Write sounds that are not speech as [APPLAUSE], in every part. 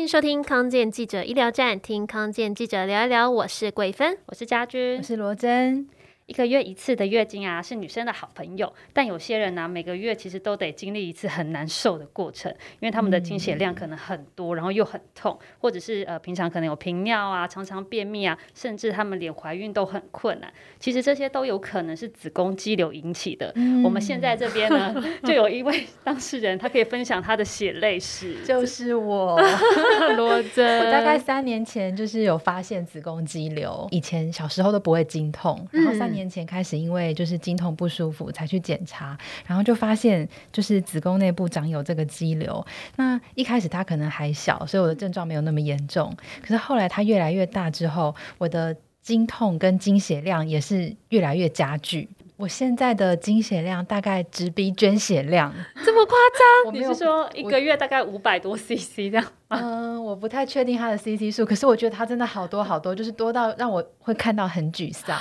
迎收听康健记者医疗站，听康健记者聊一聊。我是桂芬，我是家君，我是罗真。一个月一次的月经啊，是女生的好朋友。但有些人呢、啊，每个月其实都得经历一次很难受的过程，因为他们的经血量可能很多，嗯、然后又很痛，或者是呃平常可能有频尿啊，常常便秘啊，甚至他们连怀孕都很困难。其实这些都有可能是子宫肌瘤引起的。嗯、我们现在这边呢，[LAUGHS] 就有一位当事人，他可以分享他的血泪史，就是我 [LAUGHS] 罗真。我大概三年前就是有发现子宫肌瘤，以前小时候都不会经痛，然后三年。年前开始，因为就是经痛不舒服，才去检查，然后就发现就是子宫内部长有这个肌瘤。那一开始它可能还小，所以我的症状没有那么严重。可是后来它越来越大之后，我的经痛跟经血量也是越来越加剧。我现在的经血量大概直逼捐血量，[LAUGHS] 这么夸张？[LAUGHS] 你是说一个月大概五百多 CC 这样？嗯，我不太确定它的 CC 数，可是我觉得它真的好多好多，就是多到让我会看到很沮丧。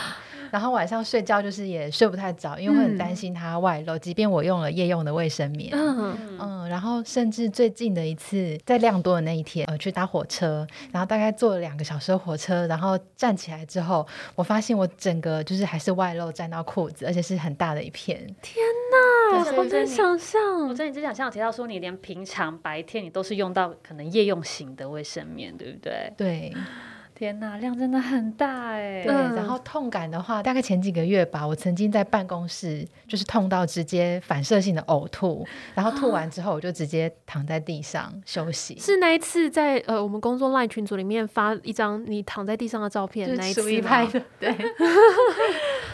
然后晚上睡觉就是也睡不太着，因为会很担心它外漏。嗯、即便我用了夜用的卫生棉，嗯嗯，然后甚至最近的一次在量多的那一天，呃，去搭火车，然后大概坐了两个小时的火车，然后站起来之后，我发现我整个就是还是外漏沾到裤子，而且是很大的一片。天哪，我真想象！我真的之前想提到说，你连平常白天你都是用到可能夜用型的卫生棉，对不对？对。天呐，量真的很大哎！对，然后痛感的话，大概前几个月吧，我曾经在办公室就是痛到直接反射性的呕吐，[GASPS] 然后吐完之后我就直接躺在地上休息。[GASPS] 是那一次在呃我们工作 LINE 群组里面发一张你躺在地上的照片，那一次拍的，对。[LAUGHS]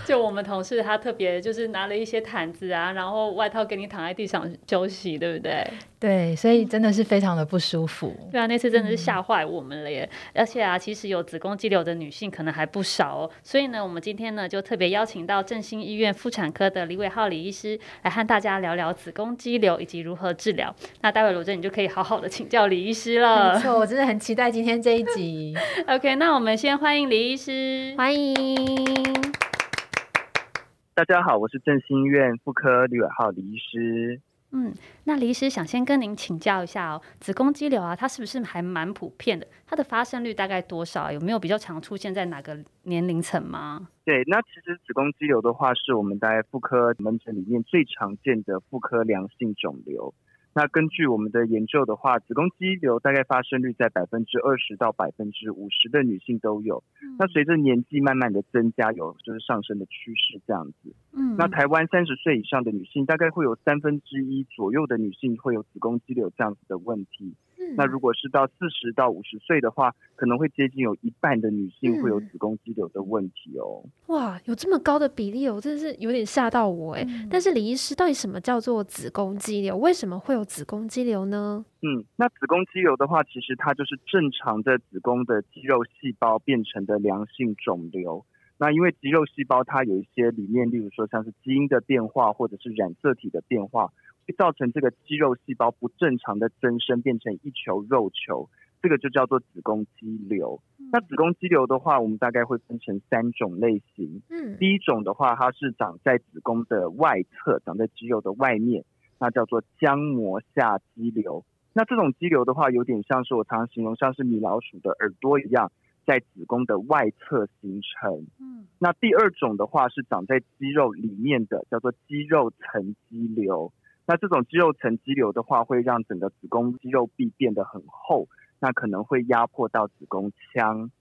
[LAUGHS] 就我们同事他特别就是拿了一些毯子啊，然后外套给你躺在地上休息，对不对？对，所以真的是非常的不舒服。对啊，那次真的是吓坏我们了耶！嗯、而且啊，其实有子宫肌瘤的女性可能还不少哦。所以呢，我们今天呢就特别邀请到振兴医院妇产科的李伟浩李医师来和大家聊聊子宫肌瘤以及如何治疗。那待会罗振你就可以好好的请教李医师了。没错，我真的很期待今天这一集。[LAUGHS] OK，那我们先欢迎李医师，欢迎。大家好，我是振兴医院妇科李伟浩李医师。嗯，那李医师想先跟您请教一下哦，子宫肌瘤啊，它是不是还蛮普遍的？它的发生率大概多少？有没有比较常出现在哪个年龄层吗？对，那其实子宫肌瘤的话，是我们在妇科门诊里面最常见的妇科良性肿瘤。那根据我们的研究的话，子宫肌瘤大概发生率在百分之二十到百分之五十的女性都有。嗯、那随着年纪慢慢的增加，有就是上升的趋势这样子。嗯，那台湾三十岁以上的女性，大概会有三分之一左右的女性会有子宫肌瘤这样子的问题。那如果是到四十到五十岁的话，可能会接近有一半的女性会有子宫肌瘤的问题哦。嗯、哇，有这么高的比例哦，真的是有点吓到我哎。嗯、但是李医师，到底什么叫做子宫肌瘤？为什么会有子宫肌瘤呢？嗯，那子宫肌瘤的话，其实它就是正常的子宫的肌肉细胞变成的良性肿瘤。那因为肌肉细胞它有一些里面，例如说像是基因的变化或者是染色体的变化。会造成这个肌肉细胞不正常的增生，变成一球肉球，这个就叫做子宫肌瘤。嗯、那子宫肌瘤的话，我们大概会分成三种类型。嗯，第一种的话，它是长在子宫的外侧，长在肌肉的外面，那叫做浆膜下肌瘤。那这种肌瘤的话，有点像是我常常形容，像是米老鼠的耳朵一样，在子宫的外侧形成。嗯，那第二种的话，是长在肌肉里面的，叫做肌肉层肌瘤。那这种肌肉层肌瘤的话，会让整个子宫肌肉壁变得很厚，那可能会压迫到子宫腔。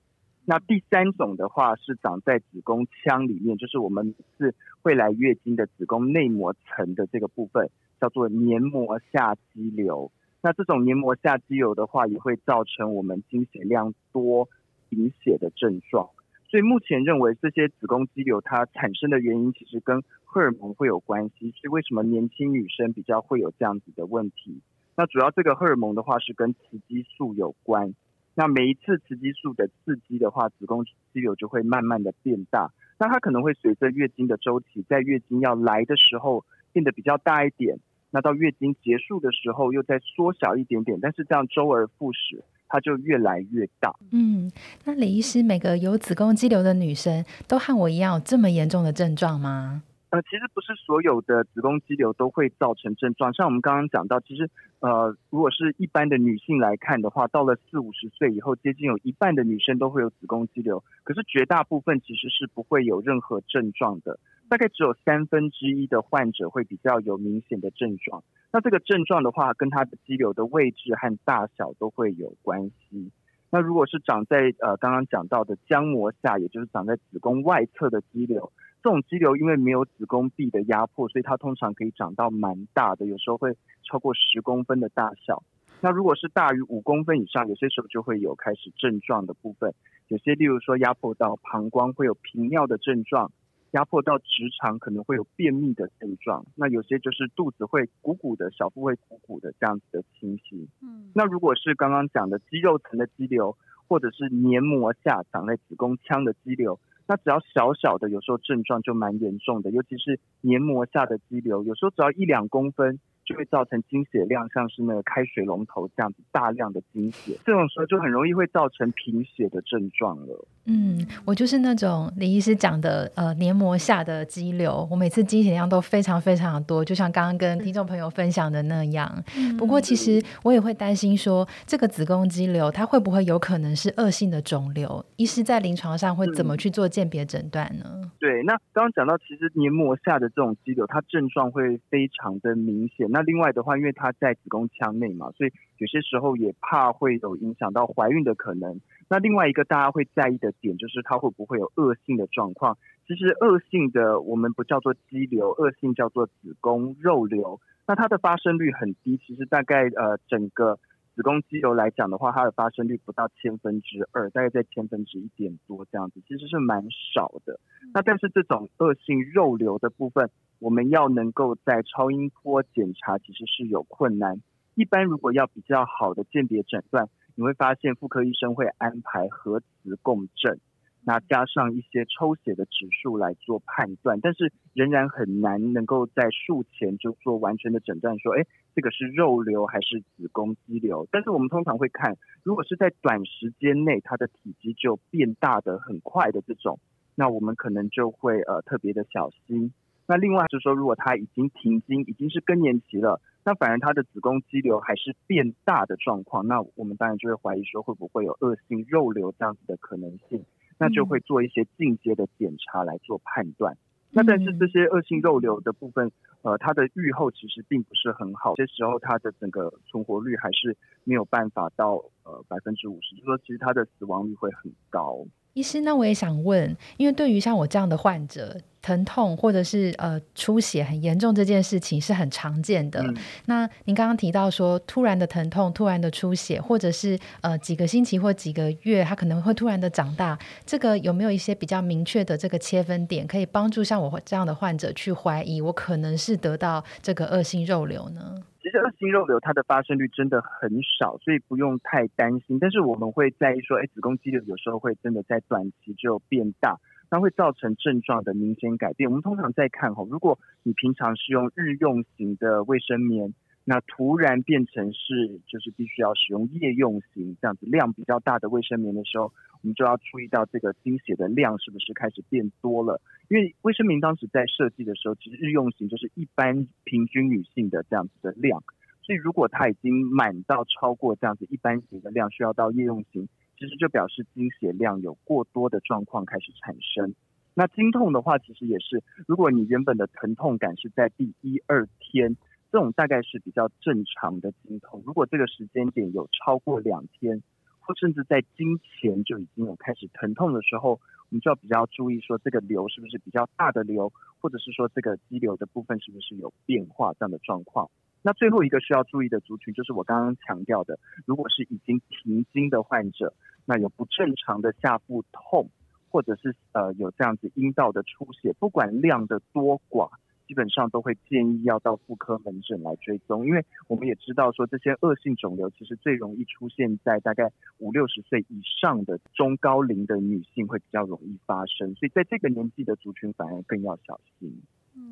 那第三种的话是长在子宫腔里面，就是我们是会来月经的子宫内膜层的这个部分，叫做黏膜下肌瘤。那这种黏膜下肌瘤的话，也会造成我们经血量多、贫血的症状。所以目前认为这些子宫肌瘤它产生的原因，其实跟荷尔蒙会有关系。是为什么年轻女生比较会有这样子的问题？那主要这个荷尔蒙的话是跟雌激素有关。那每一次雌激素的刺激的话，子宫肌瘤就会慢慢的变大。那它可能会随着月经的周期，在月经要来的时候变得比较大一点，那到月经结束的时候又再缩小一点点，但是这样周而复始。它就越来越大。嗯，那李医师，每个有子宫肌瘤的女生都和我一样有这么严重的症状吗？呃，其实不是所有的子宫肌瘤都会造成症状。像我们刚刚讲到，其实呃，如果是一般的女性来看的话，到了四五十岁以后，接近有一半的女生都会有子宫肌瘤，可是绝大部分其实是不会有任何症状的，大概只有三分之一的患者会比较有明显的症状。那这个症状的话，跟它的肌瘤的位置和大小都会有关系。那如果是长在呃刚刚讲到的浆膜下，也就是长在子宫外侧的肌瘤。这种肌瘤因为没有子宫壁的压迫，所以它通常可以长到蛮大的，有时候会超过十公分的大小。那如果是大于五公分以上，有些时候就会有开始症状的部分。有些例如说压迫到膀胱会有频尿的症状，压迫到直肠可能会有便秘的症状。那有些就是肚子会鼓鼓的，小腹会鼓鼓的这样子的情形。嗯，那如果是刚刚讲的肌肉层的肌瘤，或者是黏膜下长在子宫腔的肌瘤。那只要小小的，有时候症状就蛮严重的，尤其是黏膜下的肌瘤，有时候只要一两公分。就会造成经血量像是那个开水龙头这样子大量的经血，这种时候就很容易会造成贫血的症状了。嗯，我就是那种李医师讲的呃黏膜下的肌瘤，我每次经血量都非常非常的多，就像刚刚跟听众朋友分享的那样。嗯、不过其实我也会担心说，这个子宫肌瘤它会不会有可能是恶性的肿瘤？医师在临床上会怎么去做鉴别诊断呢？嗯、对，那刚刚讲到，其实黏膜下的这种肌瘤，它症状会非常的明显。那另外的话，因为它在子宫腔内嘛，所以有些时候也怕会有影响到怀孕的可能。那另外一个大家会在意的点，就是它会不会有恶性的状况。其实恶性的我们不叫做肌瘤，恶性叫做子宫肉瘤。那它的发生率很低，其实大概呃整个子宫肌瘤来讲的话，它的发生率不到千分之二，大概在千分之一点多这样子，其实是蛮少的。那但是这种恶性肉瘤的部分，我们要能够在超音波检查，其实是有困难。一般如果要比较好的鉴别诊断，你会发现妇科医生会安排核磁共振，那加上一些抽血的指数来做判断，但是仍然很难能够在术前就做完全的诊断，说，哎，这个是肉瘤还是子宫肌瘤？但是我们通常会看，如果是在短时间内它的体积就变大的很快的这种，那我们可能就会呃特别的小心。那另外就是说，如果它已经停经，已经是更年期了，那反而他的子宫肌瘤还是变大的状况，那我们当然就会怀疑说会不会有恶性肉瘤这样子的可能性，那就会做一些进阶的检查来做判断。那但是这些恶性肉瘤的部分，呃，它的预后其实并不是很好，这时候它的整个存活率还是没有办法到呃百分之五十，就是说其实它的死亡率会很高。医师，那我也想问，因为对于像我这样的患者，疼痛或者是呃出血很严重这件事情是很常见的。嗯、那您刚刚提到说，突然的疼痛、突然的出血，或者是呃几个星期或几个月，它可能会突然的长大，这个有没有一些比较明确的这个切分点，可以帮助像我这样的患者去怀疑我可能是得到这个恶性肉瘤呢？其实恶性肉瘤它的发生率真的很少，所以不用太担心。但是我们会在意说，哎，子宫肌瘤有时候会真的在短期就变大，那会造成症状的明显改变。我们通常在看哈，如果你平常是用日用型的卫生棉。那突然变成是就是必须要使用夜用型这样子量比较大的卫生棉的时候，我们就要注意到这个经血的量是不是开始变多了。因为卫生棉当时在设计的时候，其实日用型就是一般平均女性的这样子的量，所以如果它已经满到超过这样子一般型的量，需要到夜用型，其实就表示经血量有过多的状况开始产生。那经痛的话，其实也是，如果你原本的疼痛感是在第一二天。这种大概是比较正常的经痛，如果这个时间点有超过两天，或甚至在经前就已经有开始疼痛的时候，我们就要比较注意说这个瘤是不是比较大的瘤，或者是说这个肌瘤的部分是不是有变化这样的状况。那最后一个需要注意的族群就是我刚刚强调的，如果是已经停经的患者，那有不正常的下腹痛，或者是呃有这样子阴道的出血，不管量的多寡。基本上都会建议要到妇科门诊来追踪，因为我们也知道说这些恶性肿瘤其实最容易出现在大概五六十岁以上的中高龄的女性会比较容易发生，所以在这个年纪的族群反而更要小心。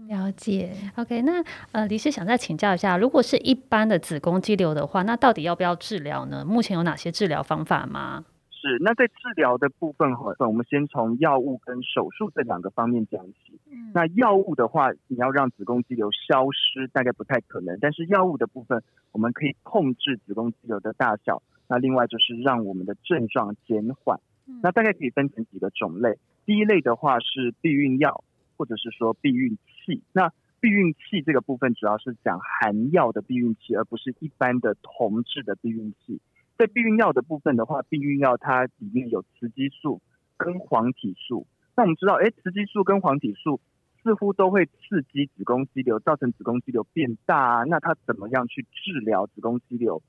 了解。OK，那呃，李师想再请教一下，如果是一般的子宫肌瘤的话，那到底要不要治疗呢？目前有哪些治疗方法吗？是，那在治疗的部分，我们先从药物跟手术这两个方面讲起。嗯，那药物的话，你要让子宫肌瘤消失，大概不太可能。但是药物的部分，我们可以控制子宫肌瘤的大小。那另外就是让我们的症状减缓。那大概可以分成几个种类。第一类的话是避孕药，或者是说避孕器。那避孕器这个部分主要是讲含药的避孕器，而不是一般的铜制的避孕器。在避孕药的部分的话，避孕药它里面有雌激素跟黄体素。那我们知道，哎，雌激素跟黄体素似乎都会刺激子宫肌瘤，造成子宫肌瘤变大啊。那它怎么样去治疗子宫肌瘤？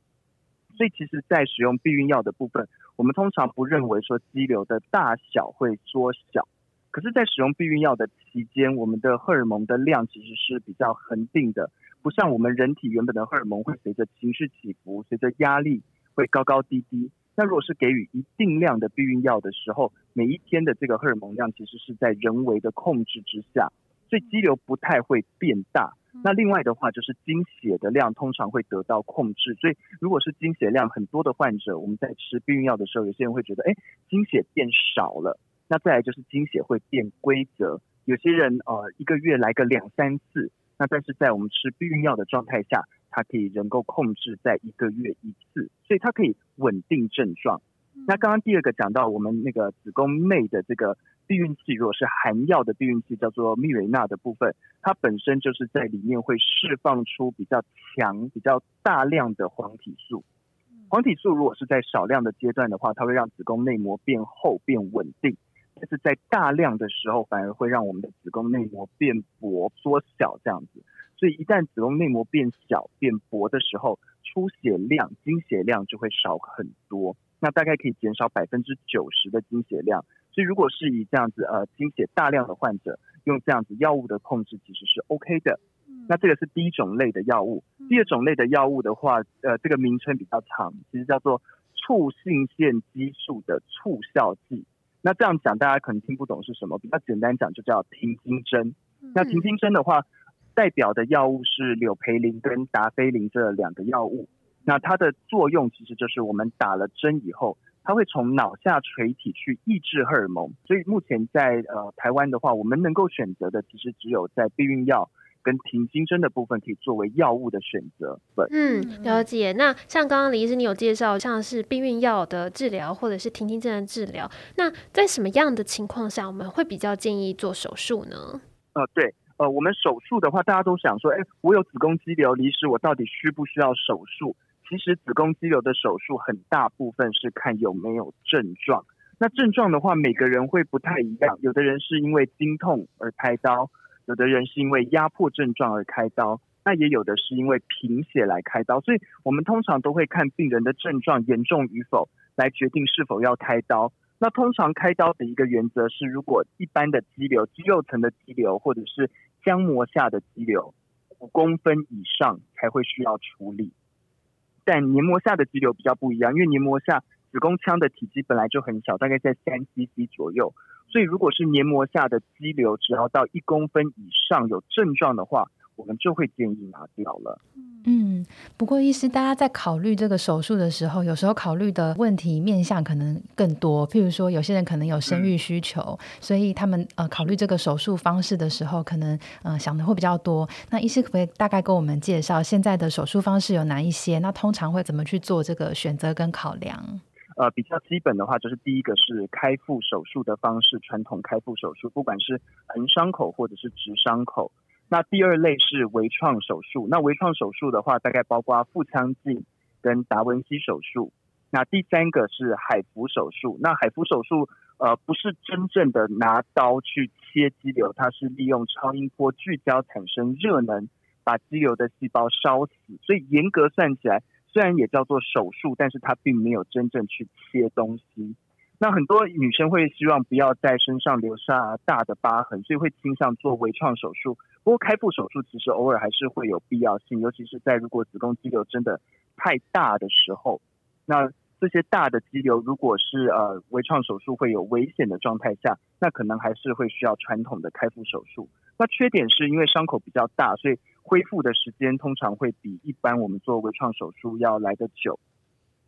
所以其实，在使用避孕药的部分，我们通常不认为说肌瘤的大小会缩小。可是，在使用避孕药的期间，我们的荷尔蒙的量其实是比较恒定的，不像我们人体原本的荷尔蒙会随着情绪起伏，随着压力会高高低低。那如果是给予一定量的避孕药的时候，每一天的这个荷尔蒙量其实是在人为的控制之下，所以肌瘤不太会变大。那另外的话，就是经血的量通常会得到控制。所以如果是经血量很多的患者，我们在吃避孕药的时候，有些人会觉得，哎，经血变少了。那再来就是经血会变规则，有些人呃一个月来个两三次。那但是在我们吃避孕药的状态下，它可以能够控制在一个月一次，所以它可以稳定症状。那刚刚第二个讲到我们那个子宫内的这个避孕器，如果是含药的避孕器，叫做蜜蕊钠的部分，它本身就是在里面会释放出比较强、比较大量的黄体素。黄体素如果是在少量的阶段的话，它会让子宫内膜变厚、变稳定；但是在大量的时候，反而会让我们的子宫内膜变薄、缩小这样子。所以一旦子宫内膜变小、变薄的时候，出血量、经血量就会少很多。那大概可以减少百分之九十的经血量，所以如果是以这样子呃经血大量的患者用这样子药物的控制，其实是 OK 的。那这个是第一种类的药物。第二种类的药物的话，呃，这个名称比较长，其实叫做促性腺激素的促效剂。那这样讲大家可能听不懂是什么，比较简单讲就叫停经针。那停经针的话，代表的药物是柳培林跟达菲林这两个药物。那它的作用其实就是我们打了针以后，它会从脑下垂体去抑制荷尔蒙。所以目前在呃台湾的话，我们能够选择的其实只有在避孕药跟停经针的部分可以作为药物的选择。嗯，了解。那像刚刚李医师你有介绍，像是避孕药的治疗或者是停经针的治疗，那在什么样的情况下我们会比较建议做手术呢？呃，对。呃，我们手术的话，大家都想说，哎，我有子宫肌瘤，李医师，我到底需不需要手术？其实子宫肌瘤的手术很大部分是看有没有症状。那症状的话，每个人会不太一样。有的人是因为经痛而开刀，有的人是因为压迫症状而开刀，那也有的是因为贫血来开刀。所以我们通常都会看病人的症状严重与否，来决定是否要开刀。那通常开刀的一个原则是，如果一般的肌瘤、肌肉层的肌瘤，或者是浆膜下的肌瘤五公分以上才会需要处理，但黏膜下的肌瘤比较不一样，因为黏膜下子宫腔的体积本来就很小，大概在三 cc 左右，所以如果是黏膜下的肌瘤，只要到一公分以上有症状的话，我们就会建议拿掉了。嗯，不过医师，大家在考虑这个手术的时候，有时候考虑的问题面向可能更多。譬如说，有些人可能有生育需求，嗯、所以他们呃考虑这个手术方式的时候，可能呃想的会比较多。那医师可不可以大概跟我们介绍现在的手术方式有哪一些？那通常会怎么去做这个选择跟考量？呃，比较基本的话，就是第一个是开腹手术的方式，传统开腹手术，不管是横伤口或者是直伤口。那第二类是微创手术，那微创手术的话，大概包括腹腔镜跟达文西手术。那第三个是海扶手术，那海扶手术呃不是真正的拿刀去切肌瘤，它是利用超音波聚焦产生热能，把肌瘤的细胞烧死。所以严格算起来，虽然也叫做手术，但是它并没有真正去切东西。那很多女生会希望不要在身上留下大的疤痕，所以会倾向做微创手术。不过开腹手术其实偶尔还是会有必要性，尤其是在如果子宫肌瘤真的太大的时候，那这些大的肌瘤如果是呃微创手术会有危险的状态下，那可能还是会需要传统的开腹手术。那缺点是因为伤口比较大，所以恢复的时间通常会比一般我们做微创手术要来得久。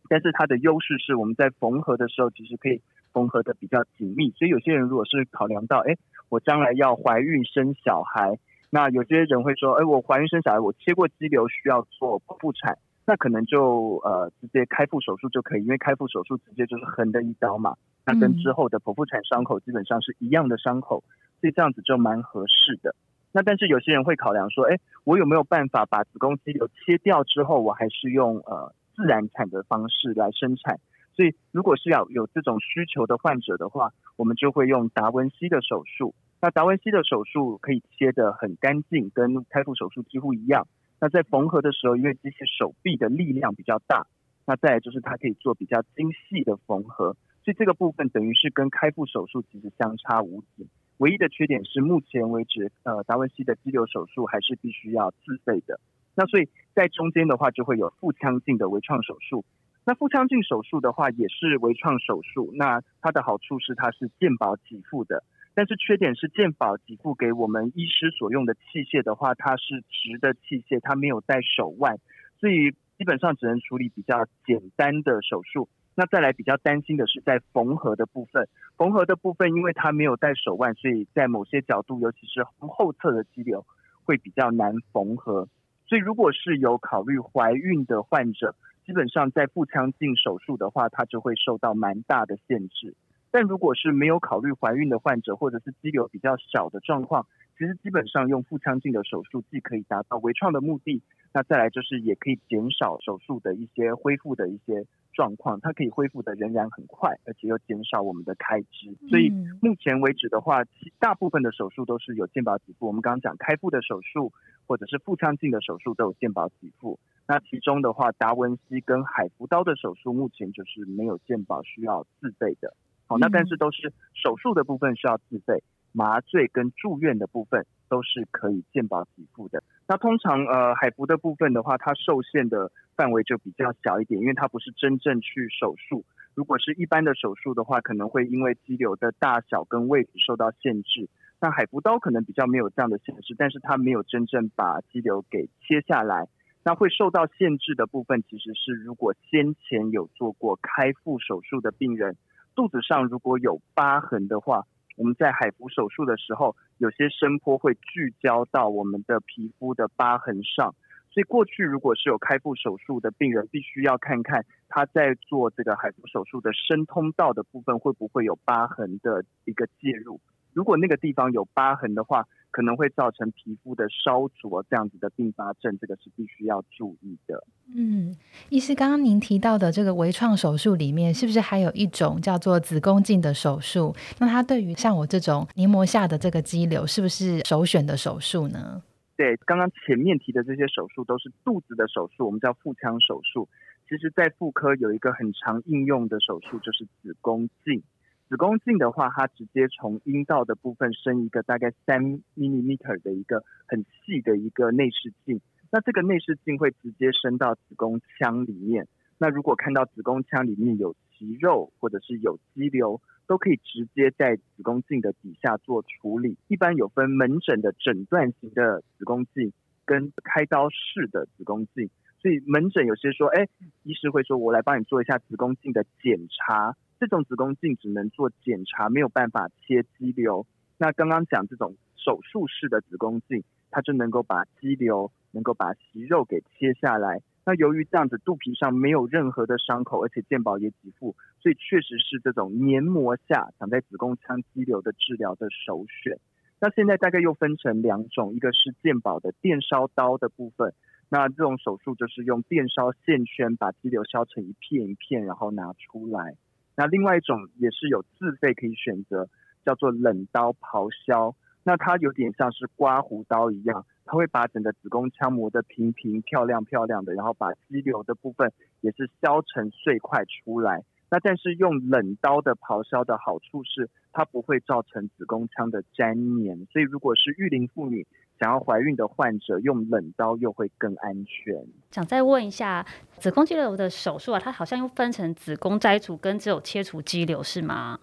但是它的优势是我们在缝合的时候其实可以缝合的比较紧密，所以有些人如果是考量到，哎，我将来要怀孕生小孩。那有些人会说，哎，我怀孕生小孩，我切过肌瘤需要做剖腹产，那可能就呃直接开腹手术就可以，因为开腹手术直接就是横的一刀嘛，那跟之后的剖腹产伤口基本上是一样的伤口，所以这样子就蛮合适的。那但是有些人会考量说，哎，我有没有办法把子宫肌瘤切掉之后，我还是用呃自然产的方式来生产？所以如果是要有这种需求的患者的话，我们就会用达文西的手术。那达文西的手术可以切得很干净，跟开腹手术几乎一样。那在缝合的时候，因为机器手臂的力量比较大，那再来就是它可以做比较精细的缝合，所以这个部分等于是跟开腹手术其实相差无几。唯一的缺点是目前为止，呃，达文西的肌瘤手术还是必须要自费的。那所以在中间的话，就会有腹腔镜的微创手术。那腹腔镜手术的话，也是微创手术。那它的好处是它是健保给付的。但是缺点是健保给付给我们医师所用的器械的话，它是直的器械，它没有带手腕，所以基本上只能处理比较简单的手术。那再来比较担心的是在缝合的部分，缝合的部分因为它没有带手腕，所以在某些角度，尤其是后侧的肌瘤会比较难缝合。所以如果是有考虑怀孕的患者，基本上在腹腔镜手术的话，它就会受到蛮大的限制。但如果是没有考虑怀孕的患者，或者是肌瘤比较小的状况，其实基本上用腹腔镜的手术既可以达到微创的目的，那再来就是也可以减少手术的一些恢复的一些状况，它可以恢复的仍然很快，而且又减少我们的开支。所以目前为止的话，其大部分的手术都是有健保给付。我们刚刚讲开腹的手术或者是腹腔镜的手术都有健保给付。那其中的话，达文西跟海扶刀的手术目前就是没有健保需要自费的。好，那但是都是手术的部分需要自费，麻醉跟住院的部分都是可以健保给付的。那通常呃海扶的部分的话，它受限的范围就比较小一点，因为它不是真正去手术。如果是一般的手术的话，可能会因为肌瘤的大小跟位置受到限制。那海扶刀可能比较没有这样的限制，但是它没有真正把肌瘤给切下来。那会受到限制的部分，其实是如果先前有做过开腹手术的病人。肚子上如果有疤痕的话，我们在海扶手术的时候，有些声波会聚焦到我们的皮肤的疤痕上。所以过去如果是有开腹手术的病人，必须要看看他在做这个海扶手术的声通道的部分会不会有疤痕的一个介入。如果那个地方有疤痕的话，可能会造成皮肤的烧灼这样子的并发症，这个是必须要注意的。嗯，医师，刚刚您提到的这个微创手术里面，是不是还有一种叫做子宫镜的手术？那它对于像我这种黏膜下的这个肌瘤，是不是首选的手术呢？对，刚刚前面提的这些手术都是肚子的手术，我们叫腹腔手术。其实，在妇科有一个很常应用的手术，就是子宫镜。子宫镜的话，它直接从阴道的部分伸一个大概三 millimeter 的一个很细的一个内视镜。那这个内视镜会直接伸到子宫腔里面。那如果看到子宫腔里面有息肉或者是有肌瘤，都可以直接在子宫镜的底下做处理。一般有分门诊的诊断型的子宫镜跟开刀式的子宫镜。所以门诊有些说，哎，医师会说，我来帮你做一下子宫镜的检查。这种子宫镜只能做检查，没有办法切肌瘤。那刚刚讲这种手术式的子宫镜，它就能够把肌瘤、能够把息肉给切下来。那由于这样子肚皮上没有任何的伤口，而且健保也给付，所以确实是这种黏膜下长在子宫腔肌瘤的治疗的首选。那现在大概又分成两种，一个是健保的电烧刀的部分，那这种手术就是用电烧线圈把肌瘤削成一片一片，然后拿出来。那另外一种也是有自费可以选择，叫做冷刀刨削。那它有点像是刮胡刀一样，它会把整个子宫腔磨得平平漂亮漂亮的，然后把肌瘤的部分也是削成碎块出来。那但是用冷刀的刨削的好处是，它不会造成子宫腔的粘连，所以如果是育龄妇女。想要怀孕的患者用冷刀又会更安全。想再问一下，子宫肌瘤的手术啊，它好像又分成子宫摘除跟只有切除肌瘤，是吗？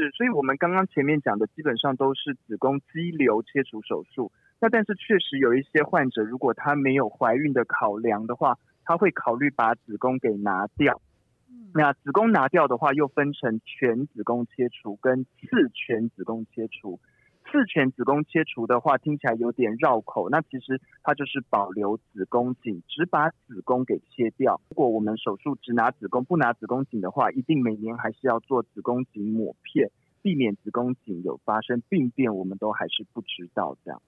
是，所以我们刚刚前面讲的基本上都是子宫肌瘤切除手术。那但是确实有一些患者，如果他没有怀孕的考量的话，他会考虑把子宫给拿掉。嗯。那子宫拿掉的话，又分成全子宫切除跟次全子宫切除。四全子宫切除的话，听起来有点绕口。那其实它就是保留子宫颈，只把子宫给切掉。如果我们手术只拿子宫不拿子宫颈的话，一定每年还是要做子宫颈抹片。避免子宫颈有发生病变，我们都还是不知道这样。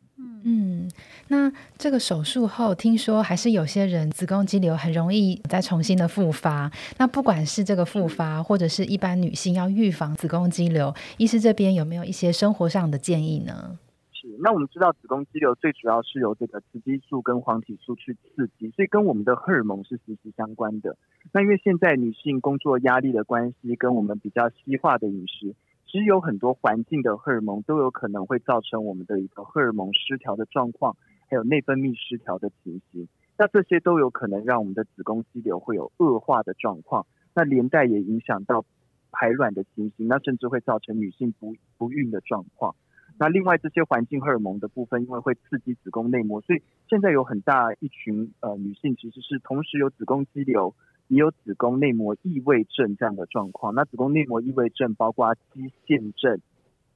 嗯，那这个手术后，听说还是有些人子宫肌瘤很容易再重新的复发。那不管是这个复发，或者是一般女性要预防子宫肌瘤，医师这边有没有一些生活上的建议呢？是，那我们知道子宫肌瘤最主要是由这个雌激素跟黄体素去刺激，所以跟我们的荷尔蒙是息息相关的。那因为现在女性工作压力的关系，跟我们比较西化的饮食。其实有很多环境的荷尔蒙都有可能会造成我们的一个荷尔蒙失调的状况，还有内分泌失调的情形。那这些都有可能让我们的子宫肌瘤会有恶化的状况，那连带也影响到排卵的情形，那甚至会造成女性不不孕的状况。那另外这些环境荷尔蒙的部分，因为会刺激子宫内膜，所以现在有很大一群呃女性其实是同时有子宫肌瘤。也有子宫内膜异位症这样的状况。那子宫内膜异位症包括肌腺症、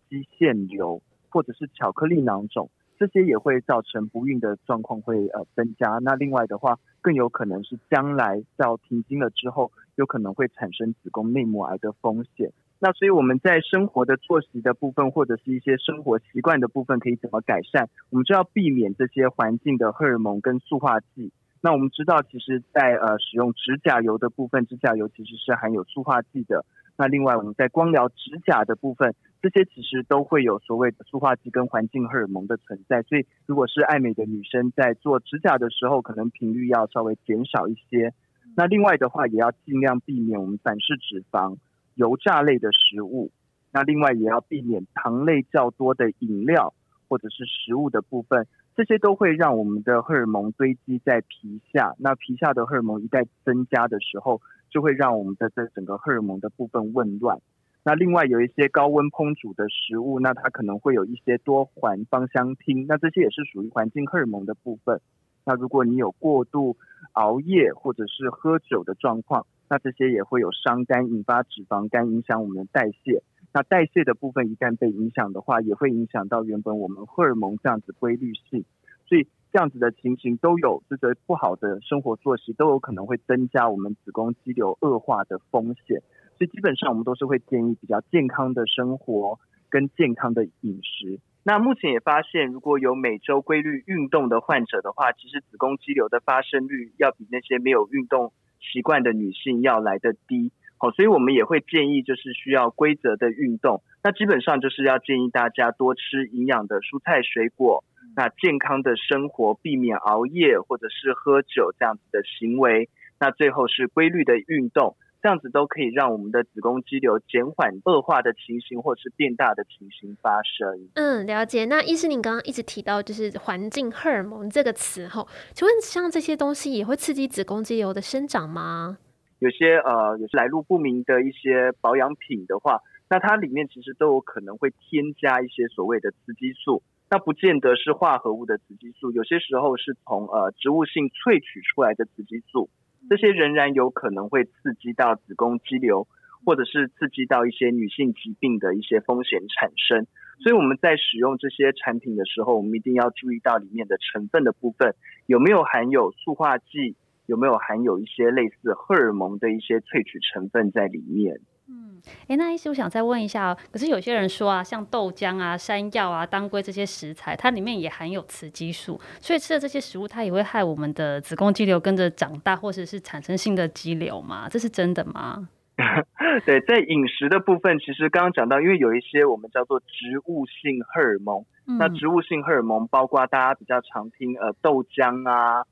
肌腺瘤，或者是巧克力囊肿，这些也会造成不孕的状况会呃增加。那另外的话，更有可能是将来到停经了之后，有可能会产生子宫内膜癌的风险。那所以我们在生活的作息的部分，或者是一些生活习惯的部分，可以怎么改善？我们就要避免这些环境的荷尔蒙跟塑化剂。那我们知道，其实在，在呃使用指甲油的部分，指甲油其实是含有塑化剂的。那另外，我们在光疗指甲的部分，这些其实都会有所谓的塑化剂跟环境荷尔蒙的存在。所以，如果是爱美的女生在做指甲的时候，可能频率要稍微减少一些。那另外的话，也要尽量避免我们反式脂肪、油炸类的食物。那另外也要避免糖类较多的饮料或者是食物的部分。这些都会让我们的荷尔蒙堆积在皮下，那皮下的荷尔蒙一旦增加的时候，就会让我们的这整个荷尔蒙的部分紊乱。那另外有一些高温烹煮的食物，那它可能会有一些多环芳香烃，那这些也是属于环境荷尔蒙的部分。那如果你有过度熬夜或者是喝酒的状况，那这些也会有伤肝、引发脂肪肝，影响我们的代谢。那代谢的部分一旦被影响的话，也会影响到原本我们荷尔蒙这样子规律性，所以这样子的情形都有这个不好的生活作息，都有可能会增加我们子宫肌瘤恶化的风险。所以基本上我们都是会建议比较健康的生活跟健康的饮食。那目前也发现，如果有每周规律运动的患者的话，其实子宫肌瘤的发生率要比那些没有运动习惯的女性要来得低。好，所以我们也会建议，就是需要规则的运动。那基本上就是要建议大家多吃营养的蔬菜水果，那健康的生活，避免熬夜或者是喝酒这样子的行为。那最后是规律的运动，这样子都可以让我们的子宫肌瘤减缓恶化的情形，或是变大的情形发生。嗯，了解。那医师，您刚刚一直提到就是环境荷尔蒙这个词，吼，请问像这些东西也会刺激子宫肌瘤的生长吗？有些呃，有些来路不明的一些保养品的话，那它里面其实都有可能会添加一些所谓的雌激素，那不见得是化合物的雌激素，有些时候是从呃植物性萃取出来的雌激素，这些仍然有可能会刺激到子宫肌瘤，或者是刺激到一些女性疾病的一些风险产生。所以我们在使用这些产品的时候，我们一定要注意到里面的成分的部分有没有含有塑化剂。有没有含有一些类似荷尔蒙的一些萃取成分在里面？嗯，哎，那医师，我想再问一下哦。可是有些人说啊，像豆浆啊、山药啊、当归这些食材，它里面也含有雌激素，所以吃了这些食物，它也会害我们的子宫肌瘤跟着长大，或者是产生性的肌瘤吗？这是真的吗？[LAUGHS] 对，在饮食的部分，其实刚刚讲到，因为有一些我们叫做植物性荷尔蒙，嗯、那植物性荷尔蒙包括大家比较常听呃豆浆啊。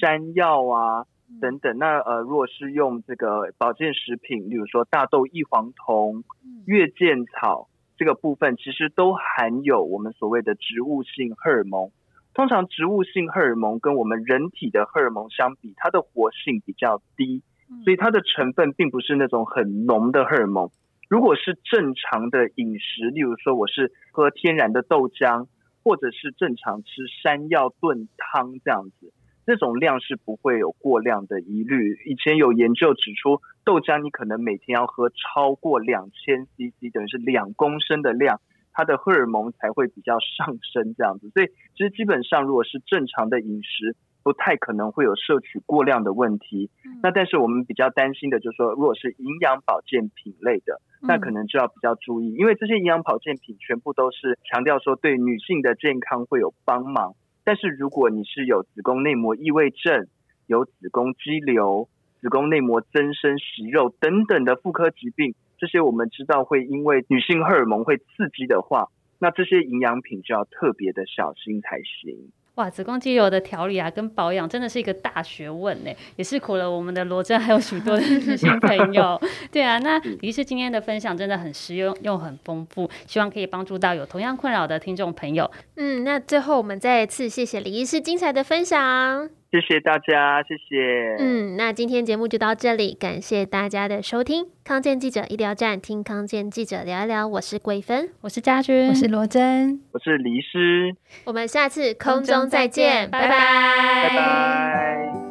山药啊等等，那呃，如果是用这个保健食品，例如说大豆异黄酮、月见草这个部分，其实都含有我们所谓的植物性荷尔蒙。通常植物性荷尔蒙跟我们人体的荷尔蒙相比，它的活性比较低，所以它的成分并不是那种很浓的荷尔蒙。如果是正常的饮食，例如说我是喝天然的豆浆，或者是正常吃山药炖汤这样子。这种量是不会有过量的疑虑。以前有研究指出，豆浆你可能每天要喝超过两千 CC，等于是两公升的量，它的荷尔蒙才会比较上升这样子。所以其实基本上，如果是正常的饮食，不太可能会有摄取过量的问题。那但是我们比较担心的就是说，如果是营养保健品类的，那可能就要比较注意，因为这些营养保健品全部都是强调说对女性的健康会有帮忙。但是如果你是有子宫内膜异位症、有子宫肌瘤、子宫内膜增生、息肉等等的妇科疾病，这些我们知道会因为女性荷尔蒙会刺激的话，那这些营养品就要特别的小心才行。哇，子宫肌瘤的调理啊，跟保养真的是一个大学问呢，也是苦了我们的罗真，还有许多的女性朋友。[LAUGHS] 对啊，那李医师今天的分享真的很实用又很丰富，希望可以帮助到有同样困扰的听众朋友。嗯，那最后我们再一次谢谢李医师精彩的分享。谢谢大家，谢谢。嗯，那今天节目就到这里，感谢大家的收听。康健记者医疗站，听康健记者聊一聊。我是桂芬，我是家君，我是罗真，我是黎师。我们下次空中再见，拜拜，拜拜。